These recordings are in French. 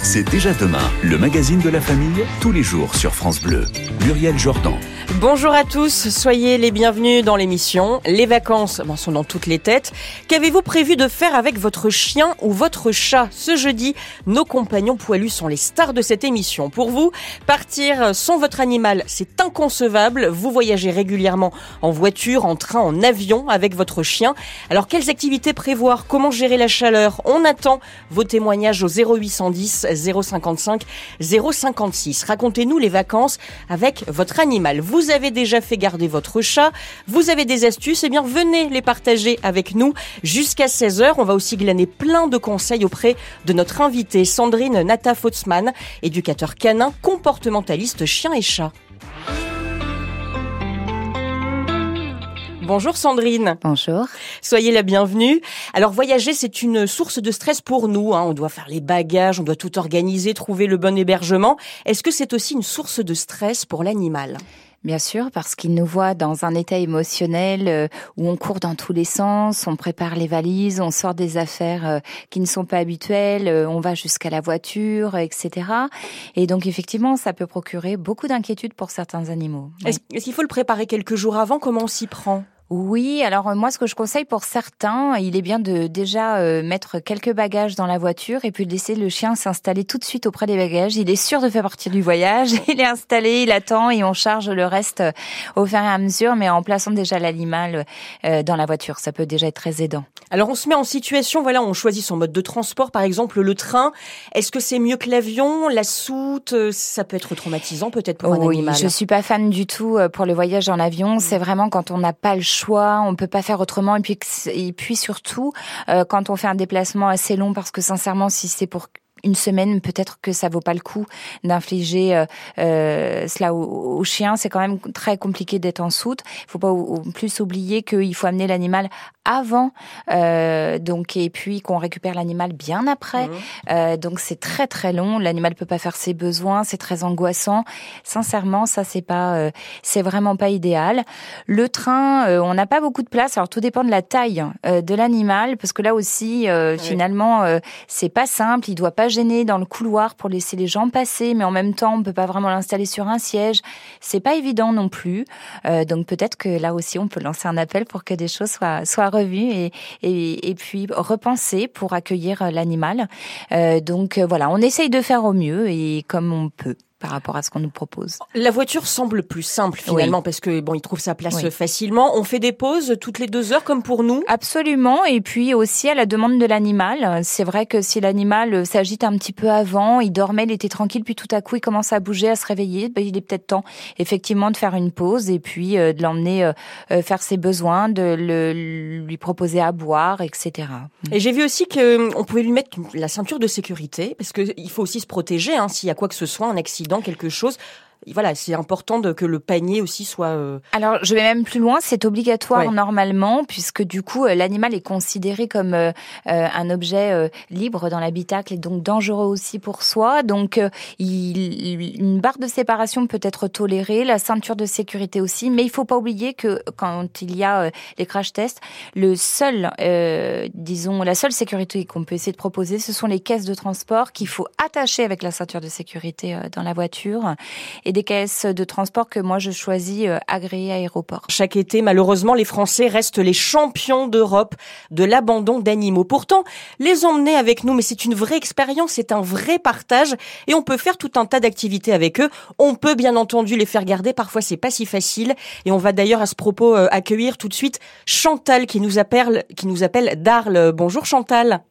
C'est déjà demain, le magazine de la famille, tous les jours sur France Bleu. Muriel Jordan. Bonjour à tous, soyez les bienvenus dans l'émission. Les vacances sont dans toutes les têtes. Qu'avez-vous prévu de faire avec votre chien ou votre chat Ce jeudi, nos compagnons poilus sont les stars de cette émission. Pour vous, partir sans votre animal, c'est inconcevable. Vous voyagez régulièrement en voiture, en train, en avion avec votre chien. Alors quelles activités prévoir Comment gérer la chaleur On attend vos témoignages au 0810 055 056. Racontez-nous les vacances avec votre animal. Avez déjà fait garder votre chat, vous avez des astuces, eh bien venez les partager avec nous jusqu'à 16h. On va aussi glaner plein de conseils auprès de notre invitée Sandrine Nata Fotzman, éducateur canin, comportementaliste chien et chat. Bonjour Sandrine. Bonjour. Soyez la bienvenue. Alors voyager, c'est une source de stress pour nous. Hein. On doit faire les bagages, on doit tout organiser, trouver le bon hébergement. Est-ce que c'est aussi une source de stress pour l'animal? Bien sûr, parce qu'il nous voit dans un état émotionnel euh, où on court dans tous les sens, on prépare les valises, on sort des affaires euh, qui ne sont pas habituelles, euh, on va jusqu'à la voiture, etc. Et donc effectivement, ça peut procurer beaucoup d'inquiétudes pour certains animaux. Est-ce qu'il faut le préparer quelques jours avant? Comment on s'y prend? Oui, alors euh, moi ce que je conseille pour certains, il est bien de déjà euh, mettre quelques bagages dans la voiture et puis de laisser le chien s'installer tout de suite auprès des bagages. Il est sûr de faire partie du voyage, il est installé, il attend et on charge le reste euh, au fur et à mesure, mais en plaçant déjà l'animal dans la voiture, ça peut déjà être très aidant. Alors on se met en situation, voilà, on choisit son mode de transport, par exemple le train. Est-ce que c'est mieux que l'avion, la soute Ça peut être traumatisant peut-être pour un oui, animal? Je suis pas fan du tout pour le voyage en avion. Mm. C'est vraiment quand on n'a pas le choix choix, on peut pas faire autrement. Et puis, et puis surtout, euh, quand on fait un déplacement assez long, parce que sincèrement, si c'est pour une semaine, peut-être que ça vaut pas le coup d'infliger euh, euh cela au, chien. C'est quand même très compliqué d'être en soute. Il faut pas en plus oublier qu'il faut amener l'animal avant, euh, donc et puis qu'on récupère l'animal bien après. Mmh. Donc c'est très très long. L'animal peut pas faire ses besoins, c'est très angoissant. Sincèrement, ça c'est pas, c'est vraiment pas idéal. Le train, on n'a pas beaucoup de place. Alors tout dépend de la taille de l'animal, parce que là aussi, finalement, c'est pas simple. Il doit pas gêner dans le couloir pour laisser les gens passer, mais en même temps, on peut pas vraiment l'installer sur un siège. C'est pas évident non plus. donc peut-être que là aussi, on peut lancer un appel pour que des choses soient soient et, et, puis repenser pour accueillir euh, l'animal. Euh, donc euh, voilà, on essaye de faire au mieux et comme on peut par rapport à ce qu'on nous propose. La voiture semble plus simple finalement parce que bon, il trouve sa place facilement. On fait des pauses toutes les deux heures comme pour nous. Absolument. Et puis aussi à la demande de l'animal. C'est vrai que si l'animal s'agite un petit peu avant, il dormait, il était tranquille, puis tout à coup il commence à bouger, à se réveiller, ben, il est peut-être temps effectivement de faire une pause et puis euh, de l'emmener euh, euh, faire ses besoins, de le, lui proposer à boire, etc. Et j'ai vu aussi que on pouvait lui mettre la ceinture de sécurité parce qu'il faut aussi se protéger hein, s'il y a quoi que ce soit, un accident dans quelque chose voilà, c'est important de, que le panier aussi soit. Euh, Alors, je vais même plus loin. C'est obligatoire normalement, puisque du coup, euh, l'animal est considéré comme euh, un objet libre dans l'habitacle et donc dangereux aussi pour soi. Donc, il, une barre de séparation peut être tolérée, la ceinture de sécurité aussi, mais il faut pas oublier que quand il y a les crash tests, le seul, disons, la seule sécurité qu'on peut essayer de proposer, ce sont les caisses de transport qu'il faut attacher avec la ceinture de sécurité dans la voiture et des caisses de transport que moi je choisis euh, agréées aéroport. Chaque été, malheureusement, les Français restent les champions d'Europe de l'abandon d'animaux. Pourtant, les emmener avec nous, mais c'est une vraie expérience, c'est un vrai partage et on peut faire tout un tas d'activités avec eux. On peut bien entendu les faire garder, parfois c'est pas si facile et on va d'ailleurs à ce propos euh, accueillir tout de suite Chantal qui nous appelle, qui nous appelle d'Arles. Bonjour Chantal.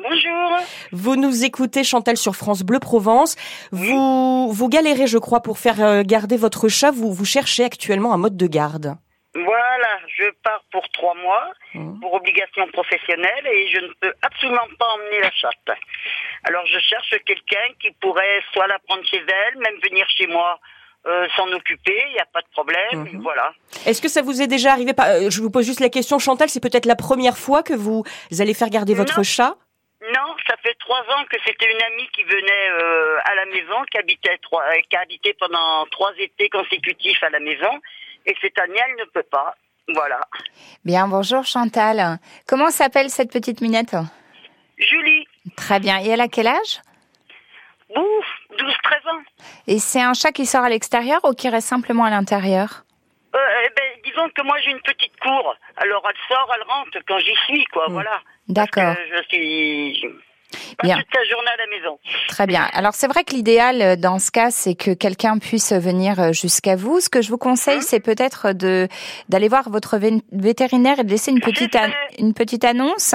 Bonjour. Vous nous écoutez Chantal sur France Bleu Provence. Vous vous galérez, je crois, pour faire euh, garder votre chat. Vous vous cherchez actuellement un mode de garde. Voilà, je pars pour trois mois mmh. pour obligation professionnelle et je ne peux absolument pas emmener la chatte. Alors je cherche quelqu'un qui pourrait soit la prendre chez elle, même venir chez moi euh, s'en occuper, il n'y a pas de problème, mmh. voilà. Est-ce que ça vous est déjà arrivé euh, Je vous pose juste la question, Chantal, c'est peut-être la première fois que vous allez faire garder votre chat? non, trois ans que c'était une amie qui venait euh, à la maison, qui habitait, trois, euh, qui a habité pendant trois étés consécutifs à la maison. Et cette année, elle ne peut pas. Voilà. Bien, bonjour Chantal. Comment s'appelle cette petite minette? Julie. Très bien. Et elle a quel âge? Ouf, 12-13 ans. Et c'est un chat qui sort à l'extérieur ou qui reste simplement à l'intérieur? Euh, eh ben, disons que moi j'ai une petite cour. Alors elle sort, elle rentre quand j'y suis, quoi, Mm. voilà. D'accord. Je suis pas Bien. toute la journée à la maison. Très bien. Alors c'est vrai que l'idéal euh, dans ce cas, c'est que quelqu'un puisse venir euh, jusqu'à vous. Ce que je vous conseille, c'est peut-être de d'aller voir votre vé- vétérinaire et de laisser une petite une petite annonce.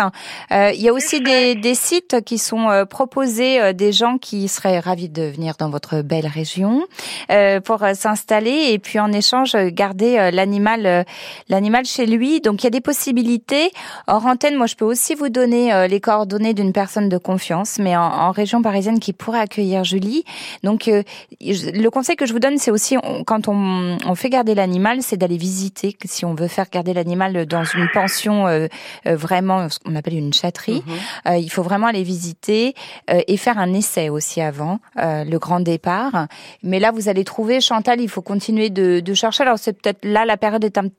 Euh, il y a aussi des, des sites qui sont euh, proposés euh, des gens qui seraient ravis de venir dans votre belle région euh, pour euh, s'installer et puis en échange euh, garder euh, l'animal euh, l'animal chez lui. Donc il y a des possibilités. Hors antenne, moi je peux aussi vous donner euh, les coordonnées d'une personne de confiance, mais en, en région parisienne qui pourrait accueillir Julie. Donc euh, je- le conseil que je vous donne, c'est aussi on- quand on, on fait garder l'animal, c'est d'aller visiter. Si on veut faire garder l'animal dans une pension euh, euh, vraiment, ce qu'on appelle une chatterie, Mhm. euh, il faut vraiment aller visiter euh, et faire un essai aussi avant euh, le grand départ. Mais là, vous allez trouver Chantal. Il faut continuer de, de chercher. Alors c'est peut-être là la période est un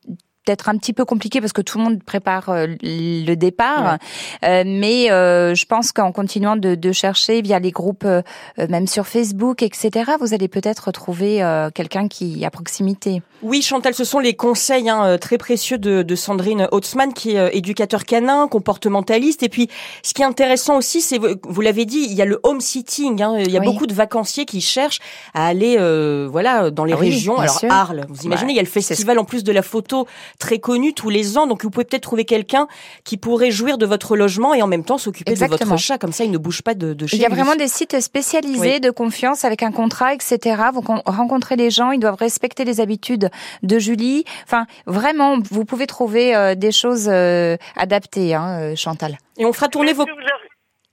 peut-être un petit peu compliqué parce que tout le monde prépare euh, le départ, Euh, mais euh, je pense qu'en continuant de, de chercher via les groupes, euh, euh, même sur Facebook, etc., vous allez peut-être trouver euh, quelqu'un qui est à proximité. Oui, Chantal, ce sont les conseils hein, très précieux de, de Sandrine Hautzmann, qui est euh, éducateur canin, comportementaliste. Et puis, ce qui est intéressant aussi, c'est, vous, l'avez dit, il y a le home sitting. Hein, il y a Oui. beaucoup de vacanciers qui cherchent à aller, euh, voilà, dans les Ah régions. Alors sûr. Arles, vous imaginez, Ouais, il y a le festival en plus de la photo très connu tous les ans. Donc, vous pouvez peut-être trouver quelqu'un qui pourrait jouir de votre logement et en même temps s'occuper de votre chat. Comme ça, il ne bouge pas de, de chez Il y a lui. vraiment des sites spécialisés Oui. de confiance avec un contrat, etc. Vous con- rencontrez les gens, ils doivent respecter les habitudes de Julie. Enfin, vraiment, vous pouvez trouver euh, des choses euh, adaptées, hein, euh, Chantal. Et on fera tourner vos...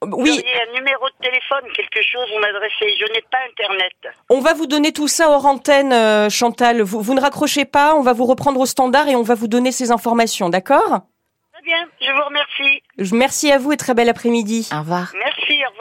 Oui, un numéro de téléphone, quelque chose, vous m'adressez. Je n'ai pas Internet. On va vous donner tout ça hors antenne, euh, Chantal. Vous, vous ne raccrochez pas, on va vous reprendre au standard et on va vous donner ces informations, d'accord? Très bien, je vous remercie. Je- Merci à vous et très bel après-midi. Au revoir. Merci,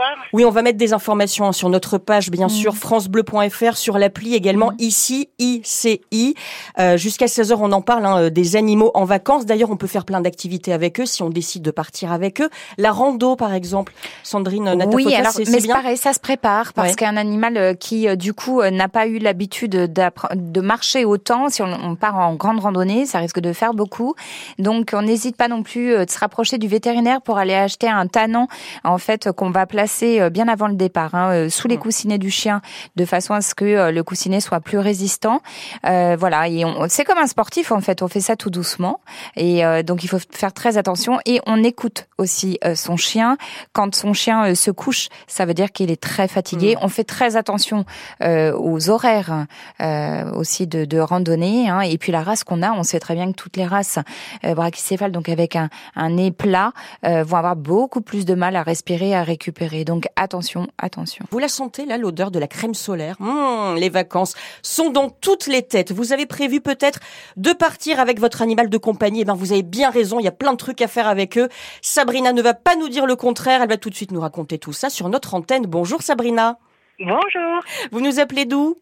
revoir. Oui, on va mettre des informations hein, sur notre page, bien Mm. sûr, francebleu.fr, sur l'appli également, ici, ICI. Euh, Jusqu'à 16h, on en parle, hein, des animaux en vacances. D'ailleurs, on peut faire plein d'activités avec eux si on décide de partir avec eux. La rando, par exemple. Sandrine Natafotas, Oui, alors, c'est mais bien pareil, ça se prépare parce Ouais. qu'un animal euh, qui, euh, du coup, euh, n'a pas eu l'habitude de marcher autant, si on, on part en grande randonnée, ça risque de faire beaucoup. Donc, on n'hésite pas non plus euh, de se rapprocher du vétérinaire pour aller acheter un tanon, en fait, euh, qu'on va placer euh, bien avant le départ, hein, euh, sous les Mm. coussinets du chien, de façon à ce que euh, le coussinet soit plus résistant. Euh, voilà, et on, c'est comme un sportif, en fait, on fait ça tout doucement. Et euh, donc, il faut faire très attention et on écoute aussi euh, son chien. Quand son chien se couche, ça veut dire qu'il est très fatigué. On fait très attention euh, aux horaires euh, aussi de, de randonnée. Hein. Et puis la race qu'on a, on sait très bien que toutes les races euh, brachycéphales, donc avec un, un nez plat, euh, vont avoir beaucoup plus de mal à respirer, à récupérer. Donc attention, attention. Vous la sentez là, l'odeur de la crème solaire? Mmh, Les vacances sont dans toutes les têtes. Vous avez prévu peut-être de partir avec votre animal de compagnie. Eh ben, vous avez bien raison. Il y a plein de trucs à faire avec eux. Sabrina ne va pas nous dire le contraire. Elle va tout de suite nous raconter tout ça sur notre antenne. Bonjour Sabrina. Bonjour. Vous nous appelez d'où?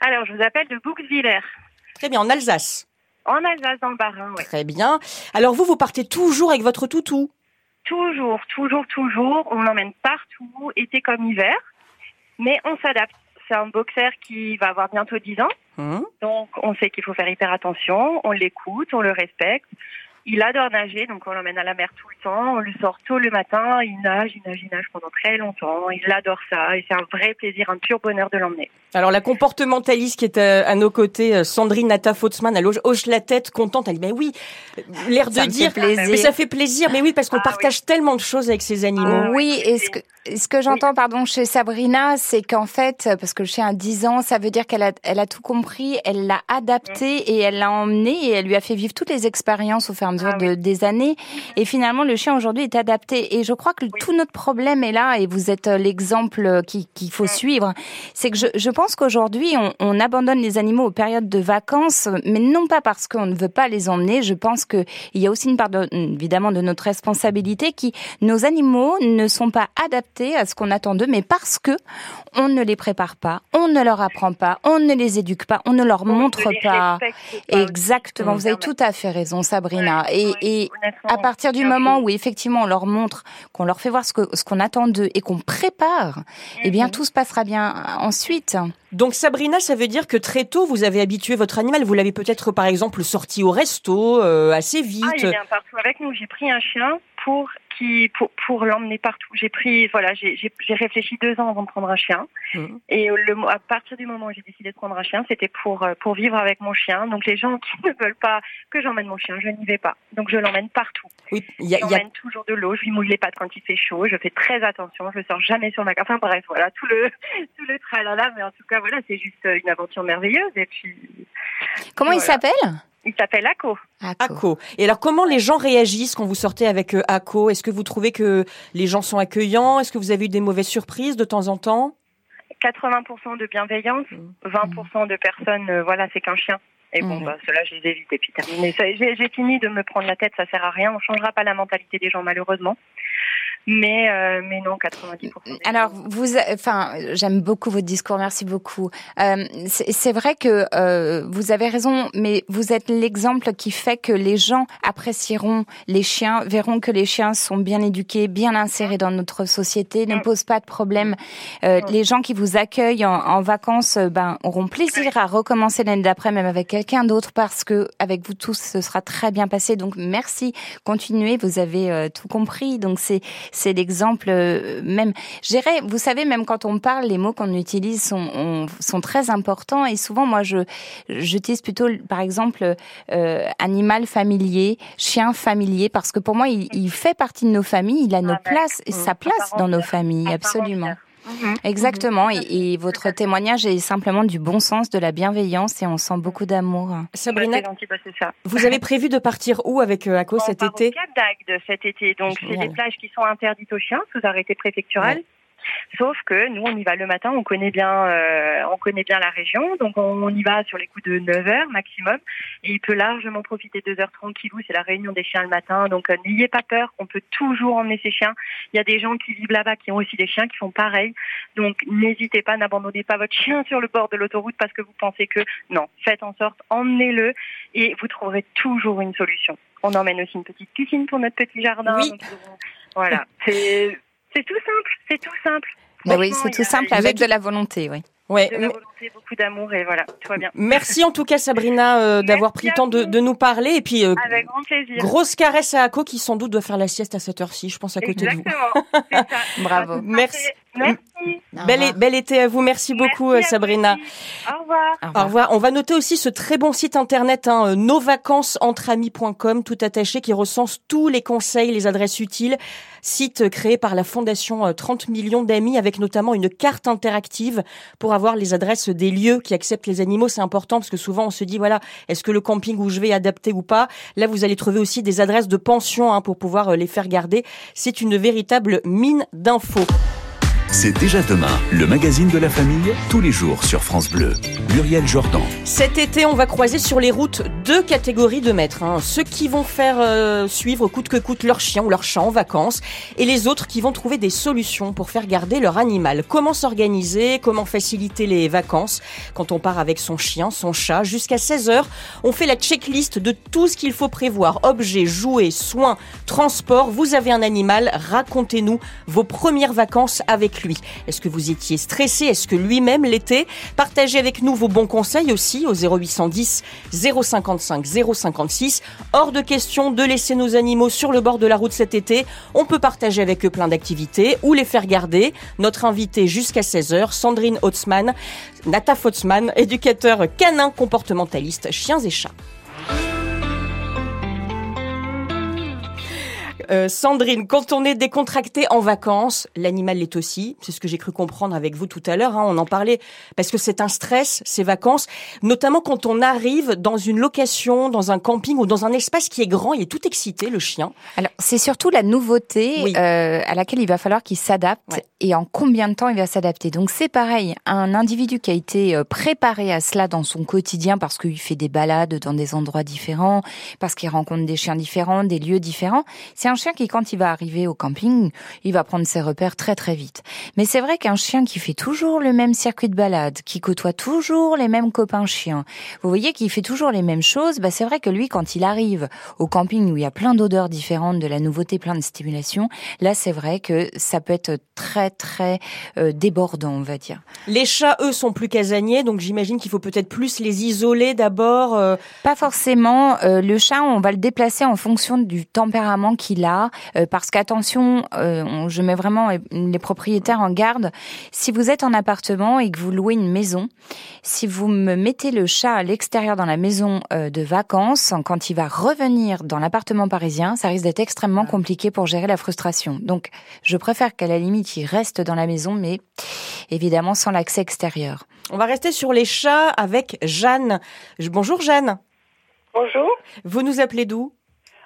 Alors, je vous appelle de Bouxwiller, Très bien, en Alsace. en Alsace, dans le Bas-Rhin, ouais. Très bien. Alors vous, vous partez toujours avec votre toutou? Toujours, toujours, toujours. On l'emmène partout, été comme hiver. Mais on s'adapte. C'est un boxer qui va avoir bientôt 10 ans. Mmh. Donc, on sait qu'il faut faire hyper attention. On l'écoute, on le respecte. Il adore nager, donc on l'emmène à la mer tout le temps. On le sort tôt le matin. Il nage, il nage, il nage pendant très longtemps. Il adore ça. Et c'est un vrai plaisir, un pur bonheur de l'emmener. Alors la comportementaliste qui est à, à nos côtés, euh, Sandrine Nata Fautzmann, elle hoche, hoche la tête, contente. Elle dit, mais oui, l'air de Ça me fait dire, mais ça fait plaisir. Mais oui, parce qu'on Ah partage tellement de choses avec ces animaux. Ah oui, et ce que, ce que j'entends, pardon, chez Sabrina, c'est qu'en fait, parce que le chien a 10 ans, ça veut dire qu'elle a, elle a tout compris, elle l'a adapté et elle l'a emmené et elle lui a fait vivre toutes les expériences au fur et à mesure Ah de, des années. Et finalement, le chien aujourd'hui est adapté. Et je crois que tout notre problème est là, et vous êtes euh, l'exemple euh, qui- qu'il faut suivre, c'est que je, je pense qu'aujourd'hui, on, on abandonne les animaux aux périodes de vacances, mais non pas parce qu'on ne veut pas les emmener. Je pense qu'il y a aussi une part, de, évidemment, de notre responsabilité qui, nos animaux ne sont pas adaptés à ce qu'on attend d'eux, mais parce que on ne les prépare pas, on ne leur apprend pas, on ne les éduque pas, on ne leur On montre ne pas. Exactement, vous avez tout à fait raison, Sabrina. Voilà. Et, et à partir du moment où effectivement on leur montre, qu'on leur fait voir ce que ce qu'on attend d'eux et qu'on prépare, eh bien mhm. tout se passera bien ensuite. Donc Sabrina, ça veut dire que très tôt vous avez habitué votre animal. Vous l'avez peut-être par exemple sorti au resto euh, assez vite. Ah, il vient partout avec nous. J'ai pris un chien pour pour, pour l'emmener partout. J'ai pris, voilà, j'ai réfléchi deux ans avant de prendre un chien. Mmh. Et le, à partir du moment où j'ai décidé de prendre un chien, c'était pour, euh, pour vivre avec mon chien. Donc les gens qui ne veulent pas que j'emmène mon chien, je n'y vais pas. Donc je l'emmène partout. Oui, y a, j'emmène toujours de l'eau, je lui mouille les pattes quand il fait chaud, je fais très attention, je sors jamais sur ma Enfin bref, voilà, tout le, tout le tralala. Mais en tout cas, voilà, c'est juste une aventure merveilleuse. Et puis. Comment il s'appelle? Il s'appelle Aco. Aco. Et alors, comment les gens réagissent quand vous sortez avec euh, Aco Est-ce que vous trouvez que les gens sont accueillants? Est-ce que vous avez eu des mauvaises surprises de temps en temps? 80% de bienveillance, 20% de personnes, euh, voilà, c'est qu'un chien. Et bon, mmh. bah, cela, je les évite. Et puis terminé. J'ai fini de me prendre la tête, ça sert à rien. On changera pas la mentalité des gens, malheureusement mais euh, mais non 90%. Alors vous, enfin, j'aime beaucoup votre discours, merci beaucoup. Euh, c'est vrai que euh, vous avez raison, mais vous êtes l'exemple qui fait que les gens apprécieront les chiens, verront que les chiens sont bien éduqués, bien insérés dans notre société, ne mm. posent pas de problème. Euh, mm. Les gens qui vous accueillent en, en vacances, euh, ben auront plaisir à recommencer l'année d'après, même avec quelqu'un d'autre, parce que avec vous tous, ce sera très bien passé. Donc merci, continuez, vous avez euh, tout compris. Donc c'est c'est l'exemple euh, même. J'irais, vous savez, même quand on parle, les mots qu'on utilise sont, sont très importants et souvent, moi, je j'utilise plutôt, par exemple, euh, animal familier, chien familier, parce que pour moi, il, fait partie de nos familles, il a nos places, sa place dans nos familles, absolument. Mhm. Exactement. Mhm. Et, votre témoignage est simplement du bon sens, de la bienveillance et on sent beaucoup d'amour. Sabrina, bah, vous avez prévu de partir où avec euh, ACO cet été Au Cap d'Agde cet été. Donc, c'est des plages qui sont interdites aux chiens sous arrêté préfectoral. Sauf que nous, on y va le matin, on connaît bien, euh, on connaît bien la région, donc on, y va sur les coups de 9 heures maximum. Et il peut largement profiter de 2 heures tranquillou, c'est la réunion des chiens le matin, donc euh, n'ayez pas peur, on peut toujours emmener ses chiens. Il y a des gens qui vivent là-bas qui ont aussi des chiens qui font pareil, donc n'hésitez pas, n'abandonnez pas votre chien sur le bord de l'autoroute parce que vous pensez que non, faites en sorte, emmenez-le et vous trouverez toujours une solution. On emmène aussi une petite piscine pour notre petit jardin. Oui. voilà, c'est c'est tout simple, c'est tout simple. Bah oui, c'est tout simple avec de la volonté, oui. Ouais. De la volonté, beaucoup d'amour et voilà, tout va bien. Merci en tout cas Sabrina euh, d'avoir pris le temps de, de, nous parler et puis euh, Avec grand plaisir. grosse caresse à Ako qui sans doute doit faire la sieste à cette heure-ci, je pense à côté de vous. Exactement. Bravo. Merci. Merci. Bel, bel, été à vous. Merci beaucoup, Merci Sabrina. Au revoir. Au revoir. On va noter aussi ce très bon site internet, hein, euh, novacancesentreamis.com, tout attaché, qui recense tous les conseils, les adresses utiles. Site créé par la Fondation 30 euh, millions d'amis, avec notamment une carte interactive pour avoir les adresses des lieux qui acceptent les animaux. C'est important parce que souvent on se dit, voilà, est-ce que le camping où je vais est adapté ou pas? Là, vous allez trouver aussi des adresses de pension hein, pour pouvoir euh, les faire garder. C'est une véritable mine d'infos. C'est déjà demain, le magazine de la famille, tous les jours sur France Bleu. Muriel Jordan. Cet été, on va croiser sur les routes deux catégories de maîtres. Hein. Ceux qui vont faire euh, suivre coûte que coûte leur chien ou leur chat en vacances et les autres qui vont trouver des solutions pour faire garder leur animal. Comment s'organiser, comment faciliter les vacances? Quand on part avec son chien, son chat. Jusqu'à 16h, on fait la checklist de tout ce qu'il faut prévoir. Objets, jouets, soins, transport. Vous avez un animal, racontez-nous vos premières vacances avec Est-ce que vous étiez stressé? Est-ce que lui-même l'était? Partagez avec nous vos bons conseils aussi au 0810 055 056. Hors de question de laisser nos animaux sur le bord de la route cet été. On peut partager avec eux plein d'activités ou les faire garder. Notre invité jusqu'à 16h, Sandrine Hotzmann, Nata Fotzmann, éducateur canin comportementaliste chiens et chats. Euh, Sandrine, quand on est décontracté en vacances, l'animal l'est aussi. C'est ce que j'ai cru comprendre avec vous tout à l'heure. Hein, on en parlait parce que c'est un stress, ces vacances, notamment quand on arrive dans une location, dans un camping ou dans un espace qui est grand. Il est tout excité, le chien. Alors, c'est surtout la nouveauté euh, à laquelle il va falloir qu'il s'adapte et en combien de temps il va s'adapter. Donc, c'est pareil. Un individu qui a été euh, préparé à cela dans son quotidien parce qu'il fait des balades dans des endroits différents, parce qu'il rencontre des chiens différents, des lieux différents, c'est un chien qui, quand il va arriver au camping, il va prendre ses repères très très vite. Mais c'est vrai qu'un chien qui fait toujours le même circuit de balade, qui côtoie toujours les mêmes copains chiens, vous voyez qu'il fait toujours les mêmes choses, bah c'est vrai que lui, quand il arrive au camping où il y a plein d'odeurs différentes, de la nouveauté, plein de stimulation, là c'est vrai que ça peut être très très euh, débordant, on va dire. Les chats, eux, sont plus casaniers, donc j'imagine qu'il faut peut-être plus les isoler d'abord. Euh. Pas forcément. Euh, le chat, on va le déplacer en fonction du tempérament qu'il a, parce qu'attention, je mets vraiment les propriétaires en garde. Si vous êtes en appartement et que vous louez une maison, si vous me mettez le chat à l'extérieur dans la maison de vacances, quand il va revenir dans l'appartement parisien, ça risque d'être extrêmement compliqué pour gérer la frustration. Donc, je préfère qu'à la limite, il reste dans la maison, mais évidemment sans l'accès extérieur. On va rester sur les chats avec Jeanne. Bonjour Jeanne. Bonjour. Vous nous appelez d'où?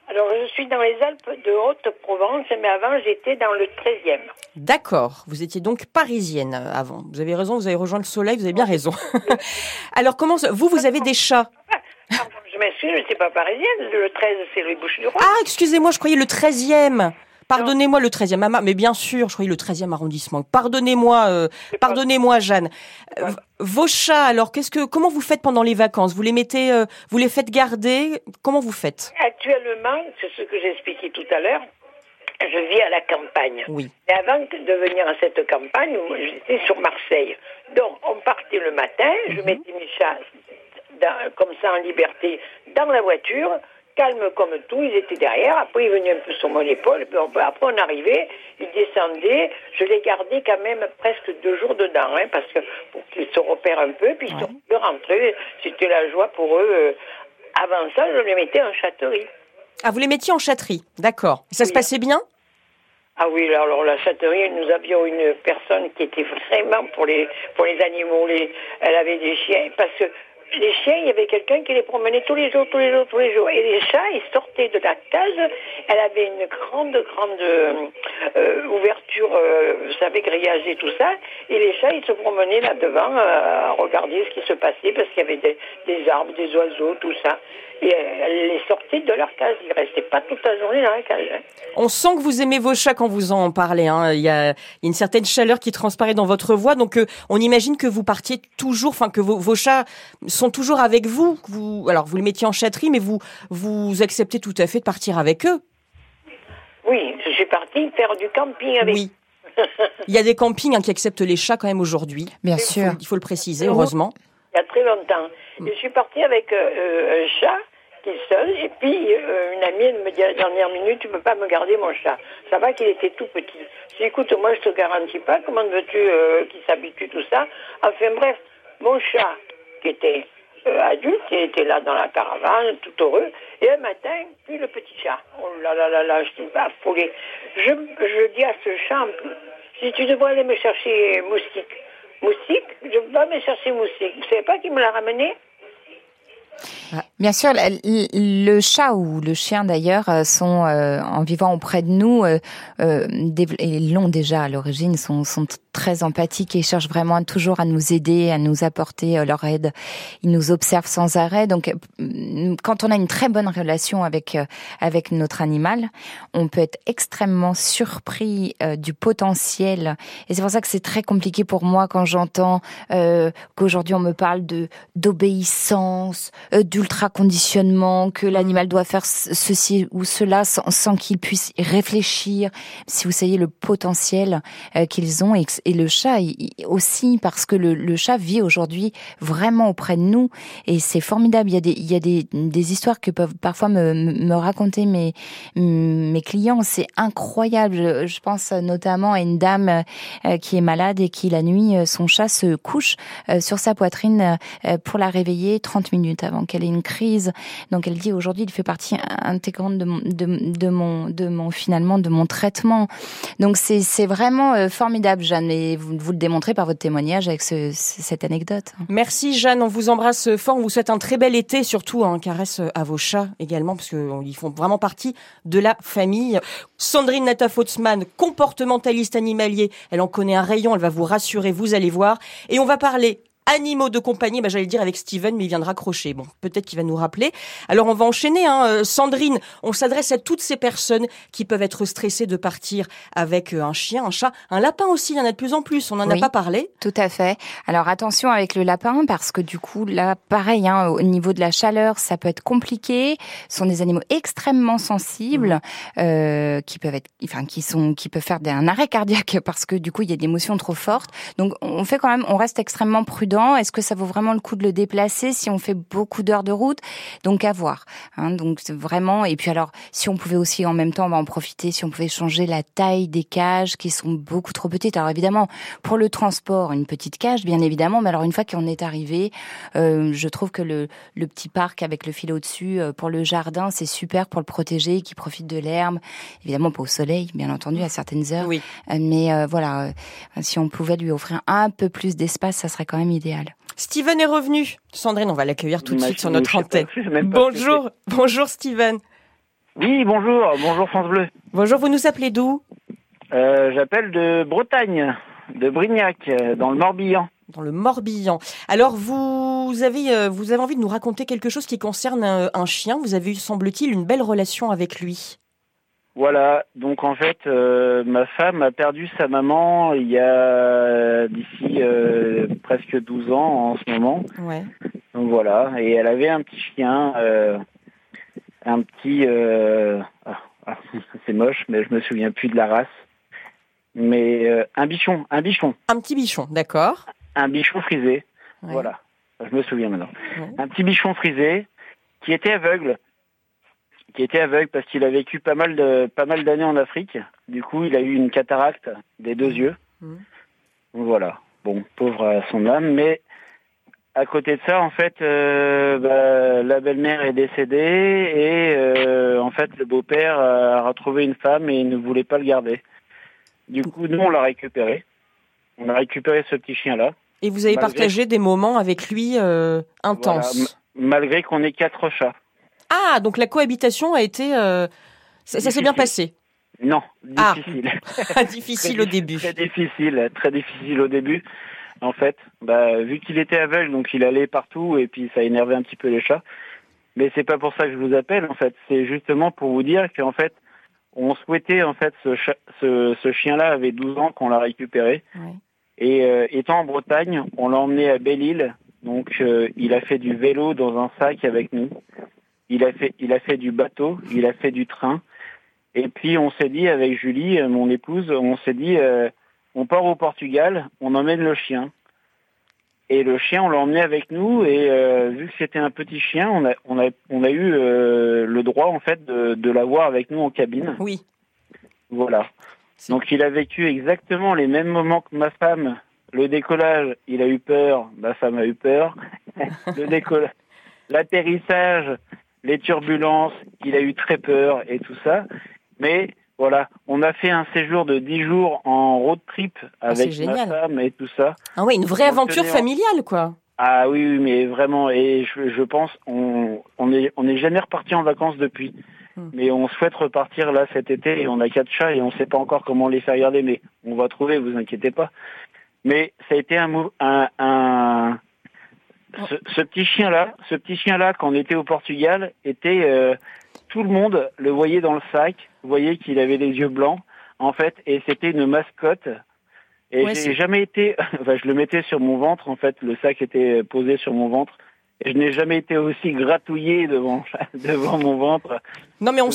Alors, je suis dans les Alpes de Haute-Provence, mais avant, j'étais dans le 13e. D'accord. Vous étiez donc parisienne avant. Vous avez raison, vous avez rejoint le soleil, vous avez bien raison. Alors, comment vous, vous avez des chats Je m'excuse, je n'étais pas parisienne. Le 13, c'est les Bouches du Roi. Ah, excusez-moi, je croyais le 13e. Pardonnez-moi le 13e, mais bien sûr, je croyais le 13e arrondissement. Pardonnez-moi, euh, pardonnez-moi, Jeanne. Euh, vos chats, alors, qu'est-ce que, comment vous faites pendant les vacances? Vous les mettez, euh, vous les faites garder? Comment vous faites? Actuellement, c'est ce que j'ai expliqué tout à l'heure. Je vis à la campagne. Oui. Et avant de venir à cette campagne, j'étais sur Marseille. Donc, on partait le matin, je mhm. mettais mes chats comme ça en liberté dans la voiture calme comme tout, ils étaient derrière. Après, ils venaient un peu sur mon épaule. Puis après, on arrivait, ils descendaient. Je les gardais quand même presque deux jours dedans, hein, parce que pour qu'ils se repèrent un peu. Puis ils sont rentrés. C'était la joie pour eux. Euh. Avant ça, je les mettais en châterie. Ah, vous les mettiez en châterie, d'accord. Ça se passait bien? Ah oui, alors la châterie, nous avions une personne qui était vraiment pour les pour les animaux. Les, elle avait des chiens parce que les chiens, il y avait quelqu'un qui les promenait tous les jours, tous les jours, tous les jours. Et les chats, ils sortaient de la case. Elle avait une grande, grande euh, ouverture, euh, vous savez, grillage et tout ça. Et les chats, ils se promenaient là devant euh, à regarder ce qui se passait parce qu'il y avait des, arbres, des oiseaux, tout ça. Et elle les sortait de leur case. Ils restaient pas toute la journée dans la case. Hein. On sent que vous aimez vos chats quand vous en parlez. Hein. Il, y a, une certaine chaleur qui transparaît dans votre voix. Donc, on imagine que vous partiez toujours, enfin, que vos chats sont toujours avec vous. vous alors, vous les mettiez en chatterie, mais vous, vous acceptez tout à fait de partir avec eux. Oui, je suis partie faire du camping avec Oui. Il y a des campings hein, qui acceptent les chats quand même aujourd'hui. Bien sûr. Il faut, le préciser, heureusement. Il y a très longtemps. Mm. Je suis partie avec euh, euh, un chat qui est seul, et puis euh, une amie elle me dit à la dernière minute, tu peux pas me garder mon chat. Ça va qu'il était tout petit. Je dis, écoute, moi je te garantis pas, comment veux-tu qu'il s'habitue tout ça? Enfin bref, mon chat, qui était euh, adulte qui était là dans la caravane, tout heureux. Et un matin, puis le petit chat. Oh là là là là, je suis affolée. Je, je dis à ce chat, si tu devrais aller me chercher moustique. Moustique, je vais me chercher moustique. Vous savez pas qui me l'a ramené? Bien sûr, le chat ou le chien d'ailleurs euh, sont euh, en vivant auprès de nous euh, et l'ont déjà à l'origine sont, sont très empathiques et cherchent vraiment toujours à nous aider, à nous apporter leur aide. Ils nous observent sans arrêt. Donc, quand on a une très bonne relation avec avec notre animal, on peut être extrêmement surpris du potentiel. Et c'est pour ça que c'est très compliqué pour moi quand j'entends qu'aujourd'hui on me parle de d'obéissance, d'ultra conditionnement, que l'animal doit faire ceci ou cela sans, sans qu'il puisse réfléchir. Si vous savez le potentiel euh, qu'ils ont et, le chat aussi parce que le, le chat vit aujourd'hui vraiment auprès de nous et c'est formidable. Il y a des il y a des, des histoires que peuvent parfois me, me raconter mes mes clients. C'est incroyable. Je, je, pense notamment à une dame euh, qui est malade et qui la nuit euh, son chat se couche sur sa poitrine pour la réveiller 30 minutes avant qu'elle une crise donc elle dit aujourd'hui il fait partie intégrante de mon, de, mon, de mon finalement de mon traitement. Donc c'est vraiment euh, formidable, Jeanne, et vous, vous le démontrez par votre témoignage avec cette anecdote. Merci Jeanne, on vous embrasse fort, on vous souhaite un très bel été, surtout un caresse à vos chats également, parce qu'ils font vraiment partie de la famille. Sandrine Natafotsman, comportementaliste animalier, elle en connaît un rayon, elle va vous rassurer, vous allez voir. Et on va parler animaux de compagnie, bah, j'allais dire avec Steven, mais il vient de raccrocher. Bon, peut-être qu'il va nous rappeler. Alors on va enchaîner. Hein. Euh, Sandrine, on s'adresse à toutes ces personnes qui peuvent être stressées de partir avec euh, un chien, un chat, un lapin aussi. Il y en a de plus en plus. On n'en a pas parlé. Tout à fait. Alors attention avec le lapin parce que du coup là, pareil, hein, au niveau de la chaleur, ça peut être compliqué. Ce sont des animaux extrêmement sensibles mmh. euh, qui peuvent être, enfin qui sont, qui peuvent faire un arrêt cardiaque parce que du coup il y a des émotions trop fortes. Donc on fait quand même, on reste extrêmement prudent est-ce que ça vaut vraiment le coup de le déplacer si on fait beaucoup d'heures de route? Donc à voir. Hein, donc vraiment. Et puis alors, si on pouvait aussi en même temps, on va en profiter. Si on pouvait changer la taille des cages qui sont beaucoup trop petites. Alors évidemment, pour le transport, une petite cage, bien évidemment. Mais alors une fois qu'on est arrivé, euh, je trouve que le, le petit parc avec le fil au-dessus euh, pour le jardin, c'est super pour le protéger, qui profite de l'herbe. Évidemment pas au soleil, bien entendu, à certaines heures. Oui. Euh, mais voilà, si on pouvait lui offrir un peu plus d'espace, ça serait quand même idéal. Steven est revenu. Sandrine, on va l'accueillir tout de suite sur notre antenne. Bonjour, bonjour Steven. Oui, bonjour, bonjour France Bleu. Bonjour, vous nous appelez d'où? Euh, J'appelle de Bretagne, de Brignac, dans le Morbihan. Dans le Morbihan. Alors, vous avez, euh, vous avez envie de nous raconter quelque chose qui concerne un chien? Vous avez eu, semble-t-il, une belle relation avec lui? Voilà, donc en fait, euh, ma femme a perdu sa maman il y a d'ici euh, presque 12 ans en ce moment. Ouais. Donc voilà, et elle avait un petit chien, euh, un petit, ah, ah, c'est moche, mais je me souviens plus de la race, mais un bichon, un bichon. Un petit bichon, d'accord. Un bichon frisé, voilà, je me souviens maintenant. Un petit bichon frisé qui était aveugle qui était aveugle parce qu'il a vécu pas mal de pas mal d'années en Afrique. Du coup, il a eu une cataracte des deux yeux. Mmh. Voilà. Bon, pauvre à son âme, mais à côté de ça, en fait, euh, bah, la belle-mère est décédée et euh, en fait, le beau-père a retrouvé une femme et il ne voulait pas le garder. Du coup, nous, on l'a récupéré. On a récupéré ce petit chien-là. Et vous avez partagé des moments avec lui euh, intenses. Malgré qu'on ait quatre chats. Ah, donc la cohabitation a été... Euh, ça, s'est bien passé Non, ah. difficile. Ah, difficile au début. Très difficile, très difficile au début. En fait, bah, vu qu'il était aveugle, donc il allait partout et puis ça énervait un petit peu les chats. Mais c'est pas pour ça que je vous appelle, en fait. C'est justement pour vous dire qu'en fait, on souhaitait, en fait, ce, ce, chien-là avait 12 ans qu'on l'a récupéré. Et euh, étant en Bretagne, on l'a emmené à Belle-Île. Donc, euh, il a fait du vélo dans un sac avec nous. Il a fait, il a fait du bateau, il a fait du train. Et puis on s'est dit avec Julie, euh, mon épouse, on s'est dit, euh, on part au Portugal, on emmène le chien. Et le chien, on l'a emmené avec nous. Et euh, vu que c'était un petit chien, on a, on a, on a eu le droit en fait de, de l'avoir avec nous en cabine. Oui. Voilà. Donc il a vécu exactement les mêmes moments que ma femme. Le décollage, il a eu peur, ma femme a eu peur. le décollage, l'atterrissage, les turbulences, il a eu très peur et tout ça. Mais voilà, on a fait un séjour de 10 jours en road trip ah, avec ma femme et tout ça. Ah oui, une vraie aventure familiale, quoi. Ah oui, mais vraiment, et je, pense, on on est on n'est jamais reparti en vacances depuis, hmm. mais on souhaite repartir là cet été. Et on a quatre chats et on ne sait pas encore comment les faire garder, mais on va trouver, vous inquiétez pas. Mais ça a été un un, un ce, petit chien là, ce petit chien là, quand on était au Portugal, était euh, tout le monde le voyait dans le sac, voyait qu'il avait les yeux blancs, en fait, et c'était une mascotte. Et j'ai jamais été, enfin, je le mettais sur mon ventre, en fait, le sac était posé sur mon ventre je n'ai jamais été aussi gratouillé devant, devant mon ventre. Non, mais on,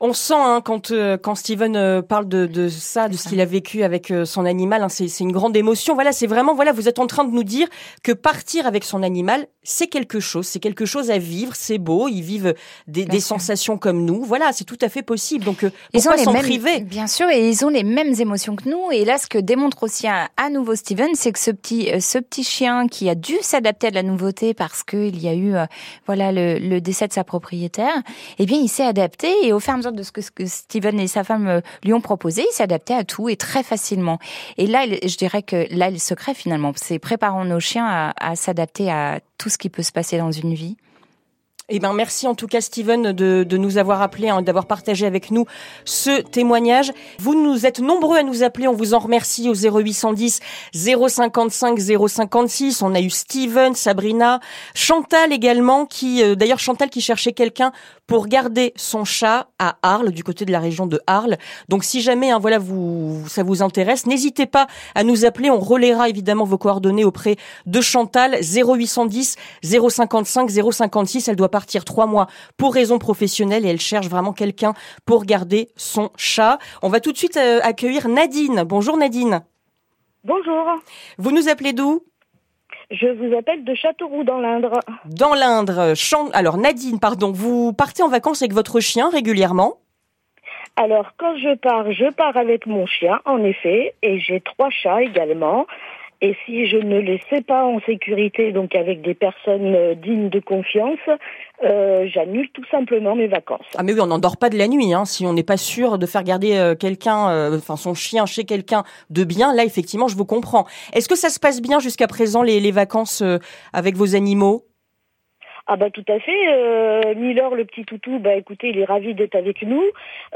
on sent hein, quand, euh, quand Steven euh, parle de, de ça, de ce qu'il a vécu avec euh, son animal, hein, c'est une grande émotion. Voilà, c'est vraiment, voilà, vous êtes en train de nous dire que partir avec son animal, c'est quelque chose, c'est quelque chose à vivre, c'est beau, ils vivent des, des sensations comme nous. Voilà, c'est tout à fait possible. Donc, pourquoi s'en priver? Bien sûr, et ils ont les mêmes émotions que nous. Et là, ce que démontre aussi à, à nouveau Steven, c'est que ce petit, ce petit chien qui a dû s'adapter à la nouveauté parce qu'il y a eu euh, voilà le, décès de sa propriétaire, eh bien il s'est adapté et au fur et à mesure de ce que, Steven et sa femme euh, lui ont proposé, il s'est adapté à tout et très facilement. Et là, je dirais que là le secret finalement, c'est préparons nos chiens à s'adapter à tout ce qui peut se passer dans une vie. Eh ben merci en tout cas Steven de, de nous avoir appelé, hein, d'avoir partagé avec nous ce témoignage. Vous nous êtes nombreux à nous appeler, on vous en remercie au 0810 055 056. On a eu Steven, Sabrina, Chantal également, qui euh, d'ailleurs Chantal qui cherchait quelqu'un pour garder son chat à Arles, du côté de la région de Arles. Donc si jamais hein, voilà vous ça vous intéresse, n'hésitez pas à nous appeler. On relaiera évidemment vos coordonnées auprès de Chantal 0810 055 056. Elle doit partir trois mois pour raison professionnelle et elle cherche vraiment quelqu'un pour garder son chat. On va tout de suite euh, accueillir Nadine. Bonjour Nadine. Bonjour. Vous nous appelez d'où? Je vous appelle de Châteauroux dans l'Indre. Dans l'Indre. Alors Nadine, pardon, vous partez en vacances avec votre chien régulièrement? Alors, quand je pars, je pars avec mon chien, en effet, et j'ai trois chats également. Et si je ne les sais pas en sécurité, donc avec des personnes euh, dignes de confiance, euh, j'annule tout simplement mes vacances. Ah mais oui, on n'endort pas de la nuit, hein, si on n'est pas sûr de faire garder euh, quelqu'un, enfin son chien chez quelqu'un de bien. Là, effectivement, je vous comprends. Est-ce que ça se passe bien jusqu'à présent les, les vacances avec vos animaux? Ah bah tout à fait. Euh, Miller, le petit toutou, bah écoutez, il est ravi d'être avec nous.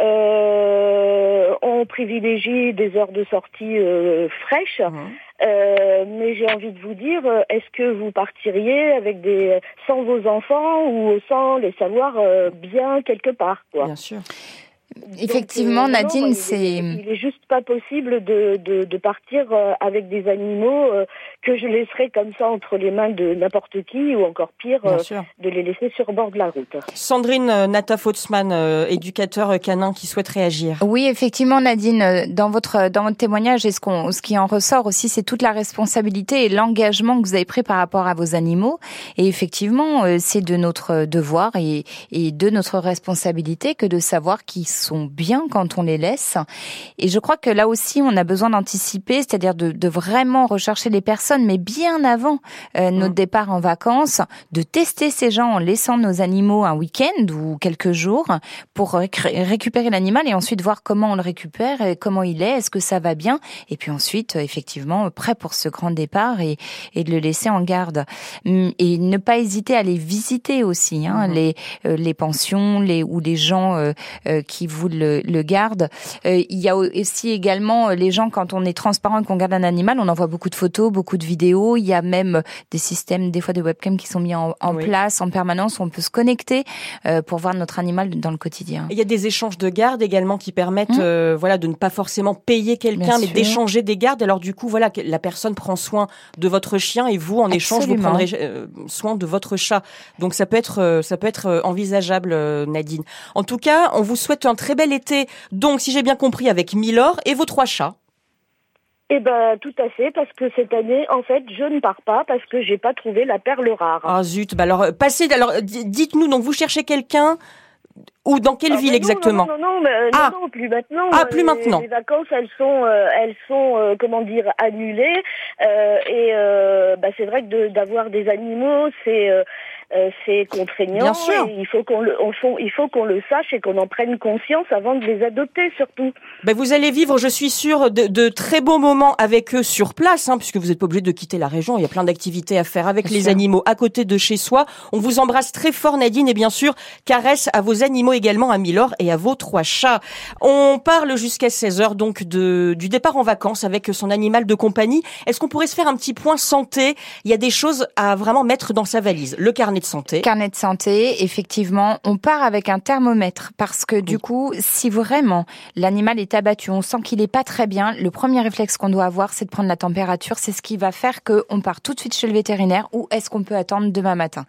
Euh, on privilégie des heures de sortie euh, fraîches. Mhm. Euh, mais j'ai envie de vous dire, est-ce que vous partiriez avec des sans vos enfants ou sans les savoir bien quelque part quoi? Bien sûr. Effectivement, euh, Nadine, c'est. Il est juste pas possible de, de, de partir euh, avec des animaux euh, que je laisserai comme ça entre les mains de n'importe qui ou encore pire, de les laisser sur bord de la route. Sandrine Nata Fotzman, éducateur canin, qui souhaite réagir. Oui, effectivement, Nadine, dans votre dans votre témoignage, et ce, qu'on, ce qui en ressort aussi, c'est toute la responsabilité et l'engagement que vous avez pris par rapport à vos animaux. Et effectivement, c'est de notre devoir et, et de notre responsabilité que de savoir qui sont bien quand on les laisse. Et je crois que là aussi, on a besoin d'anticiper, c'est-à-dire de, de, vraiment rechercher les personnes, mais bien avant euh, notre mmh. départ en vacances, de tester ces gens en laissant nos animaux un week-end ou quelques jours pour récupérer l'animal et ensuite voir comment on le récupère, et comment il est, est-ce que ça va bien, et puis ensuite, euh, effectivement, prêt pour ce grand départ et, et de le laisser en garde. Hum, et ne pas hésiter à les visiter aussi, hein, mmh. les, euh, les pensions, les ou les gens euh, qui vous le, le garde. Euh, il y a aussi également euh, les gens, quand on est transparent et qu'on garde un animal, on envoie beaucoup de photos, beaucoup de vidéos. Il y a même des systèmes, des fois des webcams qui sont mis en, en place en permanence. Où on peut se connecter euh, pour voir notre animal dans le quotidien. il y a des échanges de garde également qui permettent mmh. voilà, de ne pas forcément payer quelqu'un, mais d'échanger des gardes. Alors du coup, voilà, la personne prend soin de votre chien et vous, en échange, vous prendrez soin de votre chat. Donc ça peut être, ça peut être envisageable, Nadine. En tout cas, on vous souhaite un très bel été, donc si j'ai bien compris, avec Milor et vos trois chats. Eh ben, tout à fait, parce que cette année, en fait, je ne pars pas parce que j'ai pas trouvé la perle rare. Ah zut, bah alors passez, alors dites-nous, donc vous cherchez quelqu'un ou dans quelle ah, ville exactement Non, non, non, ah. non, plus maintenant. Ah, plus maintenant. Les, vacances, elles sont, euh, elles sont, euh, comment dire, annulées. Euh, et bah, c'est vrai que d'avoir des animaux, c'est euh, c'est contraignant. Bien sûr. il faut qu'on le, il faut qu'on le sache et qu'on en prenne conscience avant de les adopter, surtout. Ben vous allez vivre, je suis sûre, de, de très beaux moments avec eux sur place, hein, puisque vous n'êtes pas obligé de quitter la région. Il y a plein d'activités à faire avec les animaux à côté de chez soi. On vous embrasse très fort, Nadine, et bien sûr, caresse à vos animaux également, à Milor et à vos trois chats. On parle jusqu'à 16 heures donc de, du départ en vacances avec son animal de compagnie. Est-ce qu'on pourrait se faire un petit point santé? Il y a des choses à vraiment mettre dans sa valise. Le carnet de santé. Carnet de santé, effectivement, on part avec un thermomètre parce que du coup, si vraiment l'animal est abattu, on sent qu'il est pas très bien, le premier réflexe qu'on doit avoir, c'est de prendre la température. C'est ce qui va faire qu'on part tout de suite chez le vétérinaire ou est-ce qu'on peut attendre demain matin.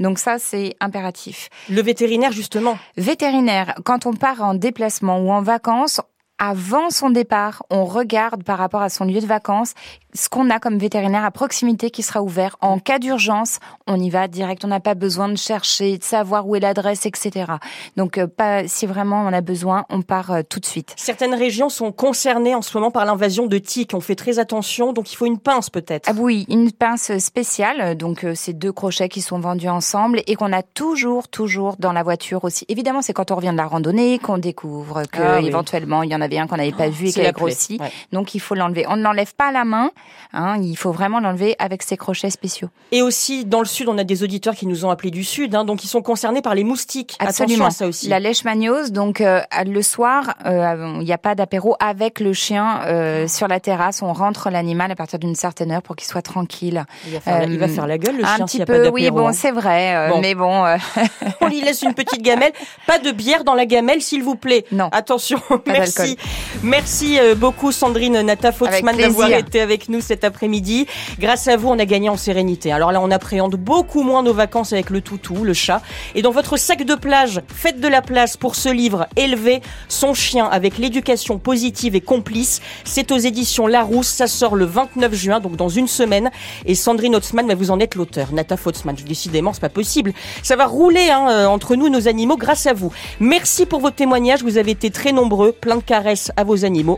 Donc ça, c'est impératif. Le vétérinaire, justement. Vétérinaire, quand on part en déplacement ou en vacances, avant son départ, on regarde par rapport à son lieu de vacances ce qu'on a comme vétérinaire à proximité qui sera ouvert. En cas d'urgence, on y va direct. On n'a pas besoin de chercher, de savoir où est l'adresse, etc. Donc, euh, pas si vraiment on a besoin, on part euh, tout de suite. Certaines régions sont concernées en ce moment par l'invasion de tiques. On fait très attention, donc il faut une pince peut-être. Ah oui, une pince spéciale. Donc, euh, c'est deux crochets qui sont vendus ensemble et qu'on a toujours, toujours dans la voiture aussi. Évidemment, c'est quand on revient de la randonnée qu'on découvre que ah éventuellement il y en avait un qu'on n'avait pas vu et qui a grossi. Donc, il faut l'enlever. On ne l'enlève pas à la main Hein, il faut vraiment l'enlever avec ses crochets spéciaux. Et aussi, dans le sud, on a des auditeurs qui nous ont appelés du sud, hein, donc ils sont concernés par les moustiques. Absolument. Attention à ça aussi. La leishmaniose, donc euh, le soir, euh, il n'y a pas d'apéro avec le chien euh, sur la terrasse. On rentre l'animal à partir d'une certaine heure pour qu'il soit tranquille. Il va faire, la, il va faire la gueule, le un chien, petit y a peu, pas oui, bon, hein. c'est vrai, Bon. mais bon. On lui laisse une petite gamelle. Pas de bière dans la gamelle, s'il vous plaît. Non. Attention. Merci. Merci beaucoup, Sandrine Nata d'avoir été avec nous cet après-midi. Grâce à vous, on a gagné en sérénité. Alors là, on appréhende beaucoup moins nos vacances avec le toutou, le chat. Et dans votre sac de plage, faites de la place pour ce livre Élever son chien avec l'éducation positive et complice. C'est aux éditions Larousse. Ça sort le 29 juin, donc dans une semaine. Et Sandrine Hotzmann, mais vous en êtes l'auteur. Nata Fautzmann, décidément, c'est pas possible. Ça va rouler hein, euh, entre nous, nos animaux, grâce à vous. Merci pour vos témoignages. Vous avez été très nombreux. Plein de caresses à vos animaux.